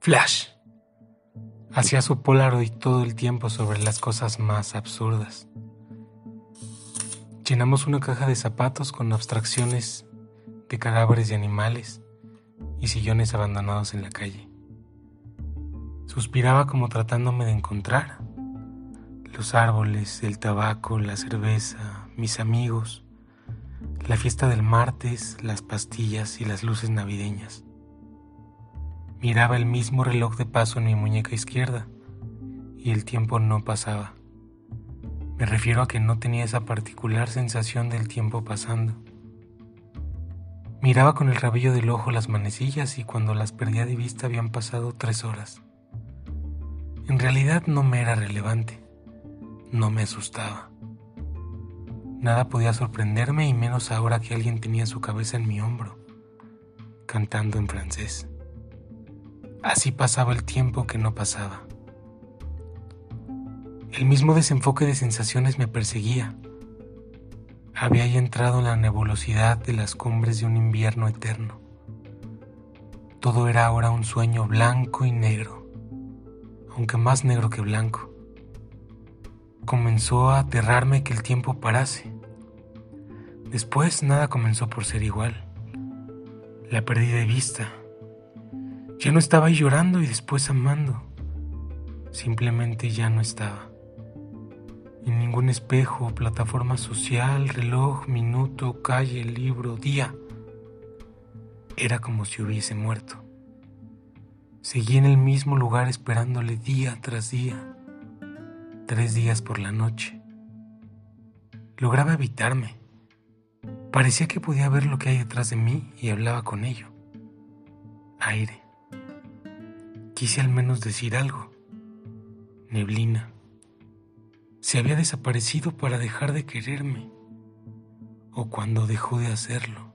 Flash. Hacía su Polaroid todo el tiempo sobre las cosas más absurdas. Llenamos una caja de zapatos con abstracciones de cadáveres de animales y sillones abandonados en la calle. Suspiraba como tratándome de encontrar. Los árboles, el tabaco, la cerveza, mis amigos, la fiesta del martes, las pastillas y las luces navideñas. Miraba el mismo reloj de paso en mi muñeca izquierda y el tiempo no pasaba. Me refiero a que no tenía esa particular sensación del tiempo pasando. Miraba con el rabillo del ojo las manecillas y cuando las perdía de vista habían pasado tres horas. En realidad no me era relevante, no me asustaba. Nada podía sorprenderme y menos ahora que alguien tenía su cabeza en mi hombro, cantando en francés. Así pasaba el tiempo que no pasaba. El mismo desenfoque de sensaciones me perseguía. Había ya entrado en la nebulosidad de las cumbres de un invierno eterno. Todo era ahora un sueño blanco y negro, aunque más negro que blanco comenzó a aterrarme que el tiempo parase. Después nada comenzó por ser igual. La perdí de vista. Ya no estaba ahí llorando y después amando. Simplemente ya no estaba. En ningún espejo, plataforma social, reloj, minuto, calle, libro, día. Era como si hubiese muerto. Seguí en el mismo lugar esperándole día tras día tres días por la noche. Lograba evitarme. Parecía que podía ver lo que hay detrás de mí y hablaba con ello. Aire. Quise al menos decir algo. Neblina. Se había desaparecido para dejar de quererme. O cuando dejó de hacerlo.